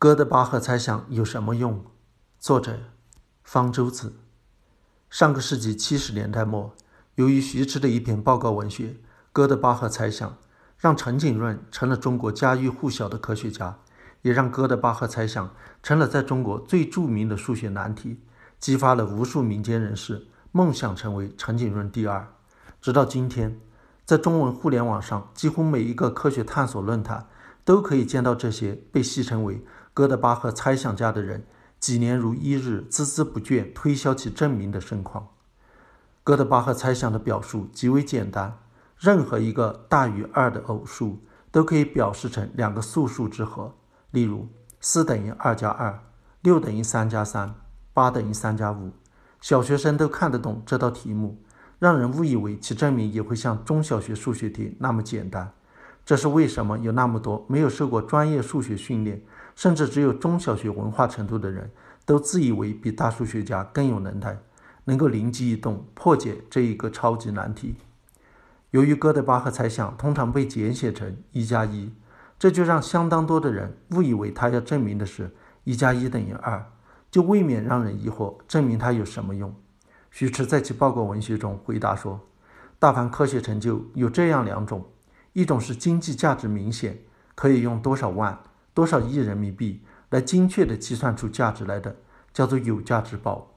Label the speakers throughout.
Speaker 1: 哥德巴赫猜想有什么用？作者方舟子。上个世纪七十年代末，由于徐迟的一篇报告文学《哥德巴赫猜想》，让陈景润成了中国家喻户晓的科学家，也让哥德巴赫猜想成了在中国最著名的数学难题，激发了无数民间人士梦想成为陈景润第二。直到今天，在中文互联网上，几乎每一个科学探索论坛都可以见到这些被戏称为。哥德巴赫猜想家的人，几年如一日，孜孜不倦推销其证明的盛况。哥德巴赫猜想的表述极为简单，任何一个大于二的偶数都可以表示成两个素数之和。例如，四等于二加二，六等于三加三，八等于三加五。小学生都看得懂这道题目，让人误以为其证明也会像中小学数学题那么简单。这是为什么有那么多没有受过专业数学训练？甚至只有中小学文化程度的人都自以为比大数学家更有能耐，能够灵机一动破解这一个超级难题。由于哥德巴赫猜想通常被简写成一加一，这就让相当多的人误以为他要证明的是一加一等于二，就未免让人疑惑：证明它有什么用？徐迟在其报告文学中回答说：“大凡科学成就有这样两种，一种是经济价值明显，可以用多少万。”多少亿人民币来精确地计算出价值来的，叫做有价之宝。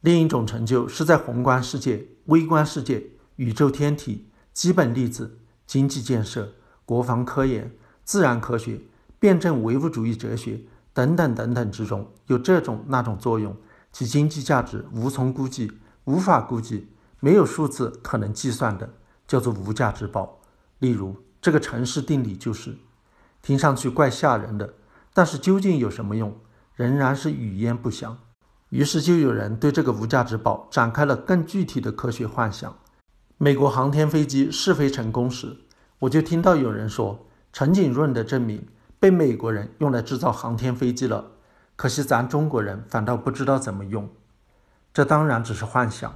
Speaker 1: 另一种成就是在宏观世界、微观世界、宇宙天体、基本粒子、经济建设、国防科研、自然科学、辩证唯物主义哲学等等等等之中有这种那种作用，其经济价值无从估计，无法估计，没有数字可能计算的，叫做无价之宝。例如，这个城市定理就是。听上去怪吓人的，但是究竟有什么用，仍然是语焉不详。于是就有人对这个无价之宝展开了更具体的科学幻想。美国航天飞机试飞成功时，我就听到有人说，陈景润的证明被美国人用来制造航天飞机了，可惜咱中国人反倒不知道怎么用。这当然只是幻想。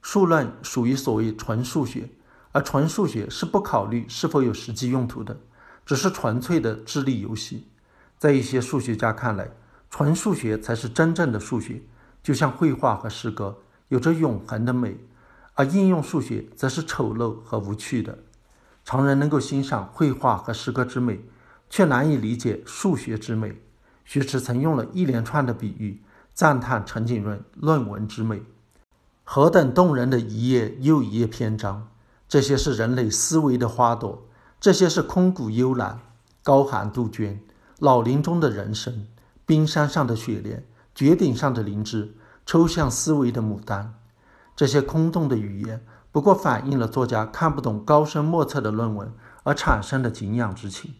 Speaker 1: 数论属于所谓纯数学，而纯数学是不考虑是否有实际用途的。只是纯粹的智力游戏，在一些数学家看来，纯数学才是真正的数学，就像绘画和诗歌有着永恒的美，而应用数学则是丑陋和无趣的。常人能够欣赏绘画和诗歌之美，却难以理解数学之美。徐迟曾用了一连串的比喻赞叹陈景润论文之美，何等动人的一页又一页篇章，这些是人类思维的花朵。这些是空谷幽兰、高寒杜鹃、老林中的人生、冰山上的雪莲、绝顶上的灵芝、抽象思维的牡丹。这些空洞的语言，不过反映了作家看不懂高深莫测的论文而产生的敬仰之情。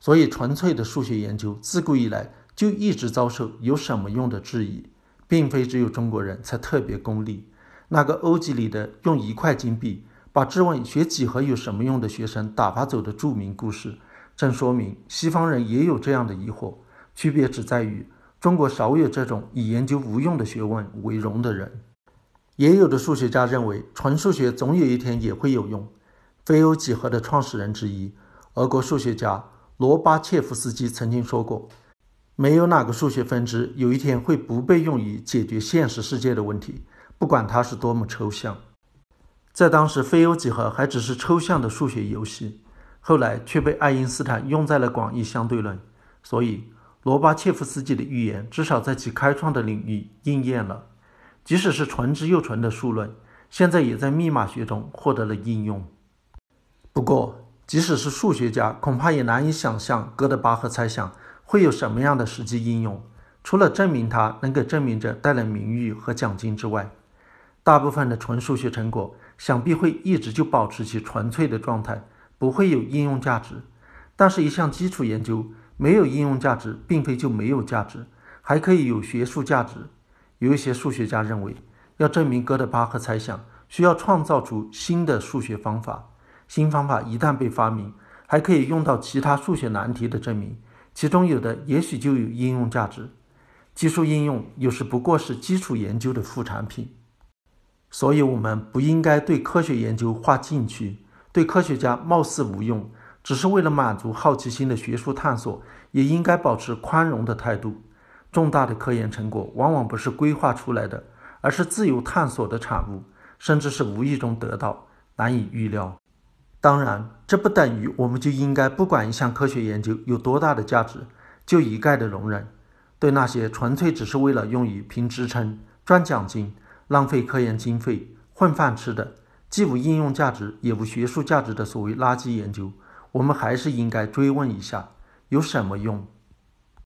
Speaker 1: 所以，纯粹的数学研究自古以来就一直遭受有什么用的质疑，并非只有中国人才特别功利。那个欧几里得用一块金币。把质问学几何有什么用的学生打发走的著名故事，正说明西方人也有这样的疑惑，区别只在于中国少有这种以研究无用的学问为荣的人。也有的数学家认为，纯数学总有一天也会有用。非欧几何的创始人之一，俄国数学家罗巴切夫斯基曾经说过：“没有哪个数学分支有一天会不被用于解决现实世界的问题，不管它是多么抽象。”在当时，非欧几何还只是抽象的数学游戏，后来却被爱因斯坦用在了广义相对论。所以，罗巴切夫斯基的预言至少在其开创的领域应验了。即使是纯之又纯的数论，现在也在密码学中获得了应用。不过，即使是数学家，恐怕也难以想象哥德巴赫猜想会有什么样的实际应用，除了证明它能给证明者带来名誉和奖金之外。大部分的纯数学成果想必会一直就保持其纯粹的状态，不会有应用价值。但是，一项基础研究没有应用价值，并非就没有价值，还可以有学术价值。有一些数学家认为，要证明哥德巴赫猜想，需要创造出新的数学方法。新方法一旦被发明，还可以用到其他数学难题的证明，其中有的也许就有应用价值。技术应用有时不过是基础研究的副产品。所以，我们不应该对科学研究划禁区，对科学家貌似无用，只是为了满足好奇心的学术探索，也应该保持宽容的态度。重大的科研成果往往不是规划出来的，而是自由探索的产物，甚至是无意中得到，难以预料。当然，这不等于我们就应该不管一项科学研究有多大的价值，就一概的容忍。对那些纯粹只是为了用于评职称、赚奖金、浪费科研经费、混饭吃的，既无应用价值也无学术价值的所谓垃圾研究，我们还是应该追问一下：有什么用？